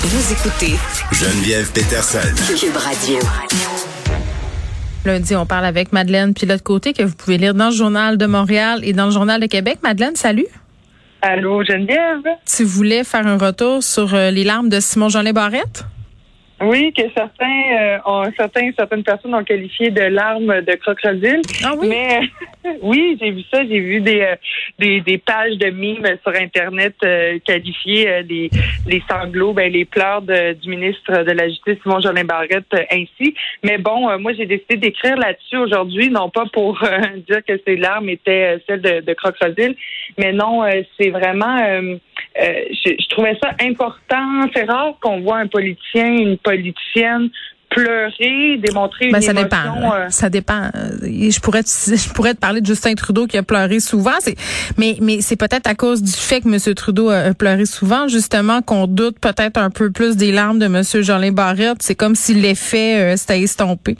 Vous écoutez Geneviève Peterson. Cube Radio. Lundi, on parle avec Madeleine Pilote-Côté que vous pouvez lire dans le Journal de Montréal et dans le Journal de Québec. Madeleine, salut. Allô, Geneviève? Tu voulais faire un retour sur euh, les larmes de Simon-Jeanin Barrette? Oui, que certains, euh, ont, certains, certaines personnes ont qualifié de larmes de crocodile. Ah oui? Mais oui, j'ai vu ça. J'ai vu des, euh, des, des pages de mimes sur Internet euh, qualifier euh, les, les sanglots, ben, les pleurs de- du ministre de la Justice, Simon Jolin Barrette, euh, ainsi. Mais bon, euh, moi, j'ai décidé d'écrire là-dessus aujourd'hui, non pas pour euh, dire que ces larmes étaient euh, celles de, de crocodile, mais non, euh, c'est vraiment... euh, je, je trouvais ça important. C'est rare qu'on voit un politicien, une politicienne pleurer, démontrer une Ben, ça émotion. dépend. euh, Ça dépend. Je pourrais, te, je pourrais te parler de Justin Trudeau qui a pleuré souvent. C'est, mais, mais c'est peut-être à cause du fait que M. Trudeau a a pleuré souvent, justement, qu'on doute peut-être un peu plus des larmes de M. Jolin Barrette. C'est comme si l'effet euh, s'était estompé.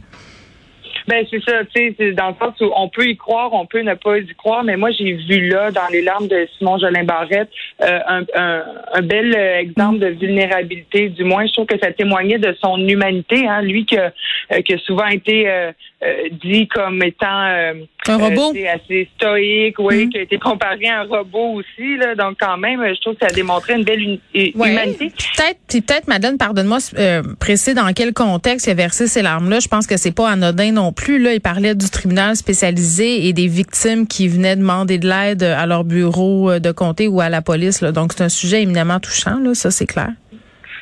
Ben c'est ça, tu sais, dans le sens où on peut y croire, on peut ne pas y croire, mais moi j'ai vu là dans les larmes de Simon Jolin Barrette euh, un, un, un bel euh, exemple de vulnérabilité. Du moins, je trouve que ça témoignait de son humanité, hein, lui que euh, qui a souvent été euh, euh, dit comme étant euh, Un robot? euh, assez stoïque, oui, Mhm. qui a été comparé à un robot aussi. Là, donc quand même, je trouve que ça a démontré une belle uni- Ouais. humanité. Peut-être, peut-être, Madeleine, pardonne-moi, euh, précis dans quel contexte il a versé ces larmes-là. Je pense que c'est pas anodin non plus. Là, il parlait du tribunal spécialisé et des victimes qui venaient demander de l'aide à leur bureau euh, de comté ou à la police. Là. Donc, c'est un sujet éminemment touchant, là, ça, c'est clair.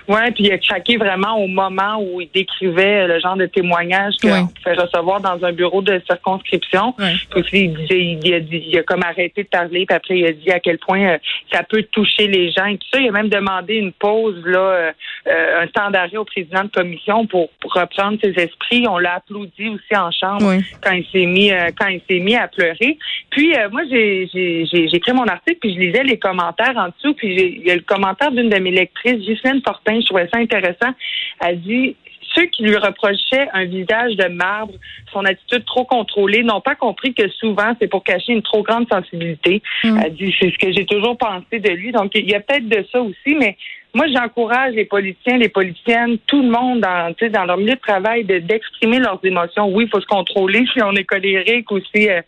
Ouais, puis il a craqué vraiment au moment où il décrivait le genre de témoignage qu'on Ouais. pouvait recevoir dans un bureau de circonscription. Ouais. Puis il disait, il a, dit, il a comme arrêté de parler, puis après il a dit à quel point euh, ça peut toucher les gens et tout ça. Il a même demandé une pause, là, euh, euh, un temps d'arrêt au président de commission pour, pour reprendre ses esprits. On l'a applaudi aussi en chambre Oui. quand il s'est mis euh, quand il s'est mis à pleurer. Puis euh, moi j'ai j'ai j'ai j'ai écrit mon article puis je lisais les commentaires en dessous puis j'ai- il y a le commentaire d'une de mes lectrices, Ghislaine Fortin, je trouvais ça intéressant. Elle dit ceux qui lui reprochaient un visage de marbre, son attitude trop contrôlée, n'ont pas compris que souvent c'est pour cacher une trop grande sensibilité. Mm. Elle dit c'est ce que j'ai toujours pensé de lui. Donc il y a peut-être de ça aussi, mais moi, j'encourage les politiciens, les politiciennes, tout le monde dans, dans leur milieu de travail de- d'exprimer leurs émotions. Oui, il faut se contrôler si on est colérique ou si euh,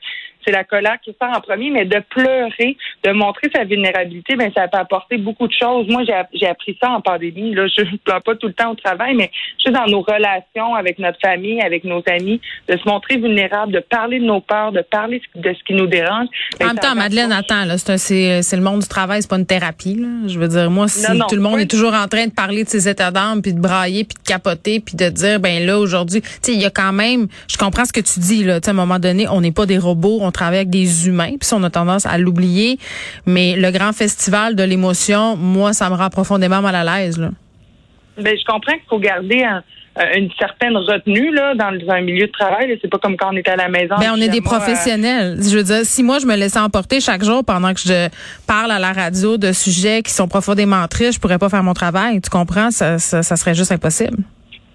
c'est la colère qui sort en premier, mais de pleurer, de montrer sa vulnérabilité, ben ça peut apporter beaucoup de choses. Moi, j'ai app- j'ai appris ça en pandémie. Là, je ne pleure pas tout le temps au travail, mais juste dans nos relations avec notre famille, avec nos amis, de se montrer vulnérable, de parler de nos peurs, de parler de ce qui nous dérange. ben, En même temps, Madeleine, attends, là, c'est, un- c'est, c'est le monde du travail, c'est pas une thérapie. Là. Je veux dire, moi, si Non, non, tout le monde oui. est toujours en train de parler de ses états d'âme, puis de brailler, puis de capoter, puis de dire, ben là, aujourd'hui, tu sais, il y a quand même, je comprends ce que tu dis, là, tu sais, à un moment donné, on n'est pas des robots, on travaille avec des humains, puis on a tendance à l'oublier, mais le grand festival de l'émotion, moi, ça me rend profondément mal à l'aise, là. Ben, je comprends qu'il faut garder un- euh, une certaine retenue là dans un milieu de travail. là. C'est pas comme quand on est à la maison. Ben, on est des moi, euh, professionnels. Je veux dire, si moi je me laissais emporter chaque jour pendant que je parle à la radio de sujets qui sont profondément tristes, je pourrais pas faire mon travail. Tu comprends? Ça, ça, ça serait juste impossible.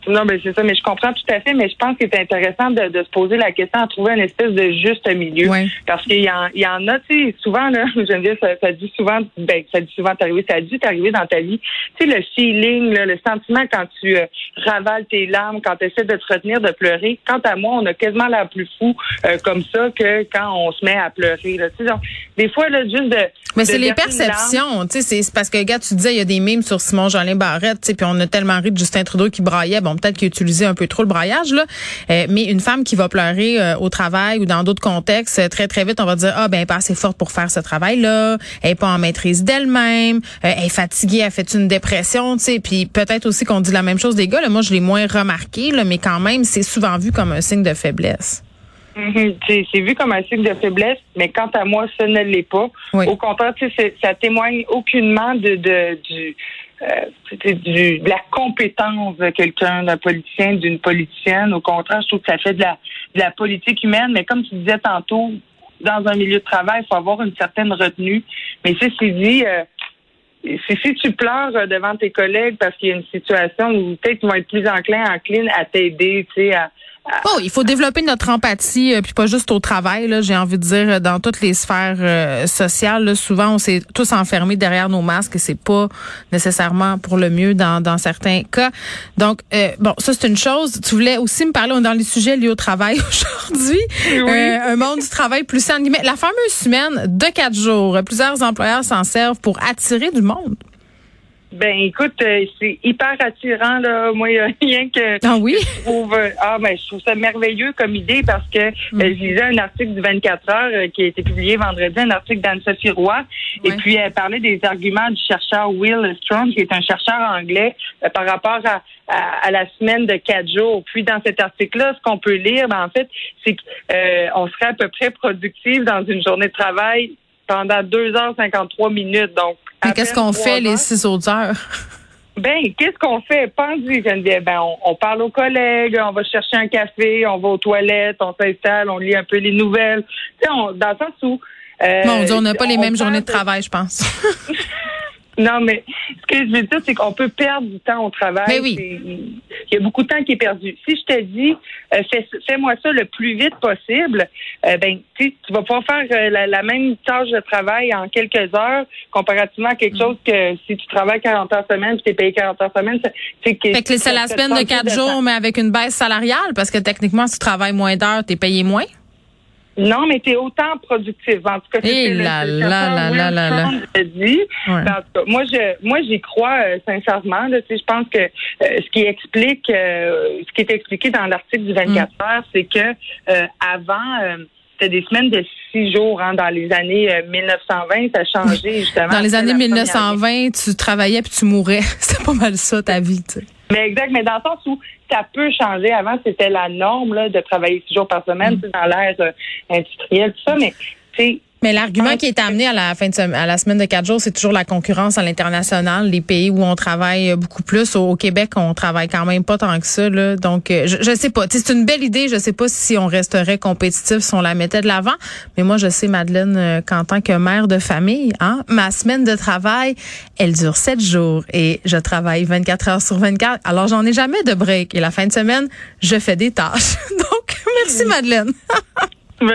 Non, ben c'est ça, mais je comprends tout à fait, mais je pense que c'est intéressant de, de se poser la question, de trouver une espèce de juste milieu. Ouais. Parce qu'il y en, il y en a, tu sais, souvent, là, Geneviève, ça, ça dit souvent, ben, ça dit souvent t'arriver, ça a dû t'arriver dans ta vie. Tu sais, le feeling, là, le sentiment quand tu euh, ravales tes larmes, quand tu essaies de te retenir de pleurer. Quant à moi, on a quasiment l'air plus fou euh, comme ça que quand on se met à pleurer, là. Tu sais, donc, des fois, là, juste de. Mais c'est les perceptions, tu sais, c'est parce que gars, tu disais il y a des mimes sur Simon Jolin Barrette, tu sais, puis on a tellement ri de Justin Trudeau qui braillait, bon peut-être qu'il utilisait un peu trop le braillage là, Euh, mais une femme qui va pleurer euh, au travail ou dans d'autres contextes, euh, très très vite on va dire ah ben elle est pas assez forte pour faire ce travail là, elle est pas en maîtrise d'elle-même, elle est fatiguée, elle fait une dépression, tu sais, puis peut-être aussi qu'on dit la même chose des gars là, moi je l'ai moins remarqué là, mais quand même c'est souvent vu comme un signe de faiblesse. Mhm. C'est vu comme un signe de faiblesse, mais quant à moi, ce ne l'est pas. Oui. Au contraire, ça témoigne aucunement de, de du, euh, c'est du de la compétence de quelqu'un, d'un politicien, d'une politicienne. Au contraire, je trouve que ça fait de la politique humaine. Mais comme tu disais tantôt, dans un milieu de travail, il faut avoir une certaine retenue. Mais ceci dit, euh, si, si tu pleures euh, devant tes collègues parce qu'il y a une situation où peut-être ils vont être plus enclins, enclines à t'aider, tu sais, à, Oh, il faut développer notre empathie, euh, puis pas juste au travail. Là, j'ai envie de dire dans toutes les sphères euh, sociales. Là, souvent, on s'est tous enfermés derrière nos masques et c'est pas nécessairement pour le mieux dans, dans certains cas. Donc, euh, bon, ça c'est une chose. Tu voulais aussi me parler dans les sujets liés au travail aujourd'hui. un monde du travail plus sain. La fameuse semaine de quatre jours. Plusieurs employeurs s'en servent pour attirer du monde. Ben écoute, euh, c'est hyper attirant là. Moi, il y a rien que ah oui? je trouve euh, ah ben je trouve ça merveilleux comme idée parce que mm. euh, je lisais un article du 24 heures qui a été publié vendredi, un article d'Anne-Sophie Roy, et puis elle parlait des arguments du chercheur Will Strong, qui est un chercheur anglais, par rapport à, à, la semaine de quatre jours. Puis dans cet article-là, ce qu'on peut lire, ben, en fait, c'est qu'on serait à peu près productif dans une journée de travail pendant 2 h 53 minutes. Donc mais qu'est-ce qu'on fait les six autres heures? Ben, qu'est-ce qu'on fait? Pense-y, Geneviève. Ben, on, parle aux collègues, on va chercher un café, on va aux toilettes, on s'installe, on lit un peu les nouvelles. Tu sais, dans le sens où... Euh, on dit on n'a pas les mêmes journées de travail, je pense. Non, mais ce que je veux dire, c'est qu'on peut perdre du temps au travail. Mais oui. Il y a beaucoup de temps qui est perdu. Si je te dis, euh, fais-moi ça le plus vite possible, euh, ben, tu vas pouvoir faire euh, la, même tâche de travail en quelques heures, comparativement à quelque mm. chose que si tu travailles 40 heures semaine, tu es payé 40 heures semaine, c'est que c'est la semaine de 4 jours, mais avec une baisse salariale, parce que techniquement, si tu travailles moins d'heures, tu es payé moins? Non, mais tu es autant productive. En tout cas, c'est eh là, là, là, là, là, dit. moi, je, moi, j'y crois euh, sincèrement. Là, je pense que euh, ce qui explique, euh, ce qui est expliqué dans l'article du 24 mm. heures, c'est que avant, c'était des semaines de six jours. Hein, dans les années 1920, ça a changé justement. Dans les années 1920, tu travaillais puis tu mourais. C'était pas mal ça ta vie. Tu sais. Mais exact, mais dans le sens où ça peut changer. Avant, c'était la norme là, de travailler six jours par semaine mm. dans l'ère euh, industrielle, tout ça, mais tu mais l'argument qui est amené à la fin de à la semaine de quatre jours, c'est toujours la concurrence à l'international, les pays où on travaille beaucoup plus. Au, Québec, on travaille quand même pas tant que ça. Là. Donc, euh, je, je sais pas. C'est une belle idée. Je sais pas si on resterait compétitif si on la mettait de l'avant. Mais moi, je sais, Madeleine, euh, qu'en tant que mère de famille, hein, ma semaine de travail, elle dure sept jours et je travaille 24 heures sur 24. Alors, j'en ai jamais de break. Et la fin de semaine, je fais des tâches. Donc, merci, Madeleine.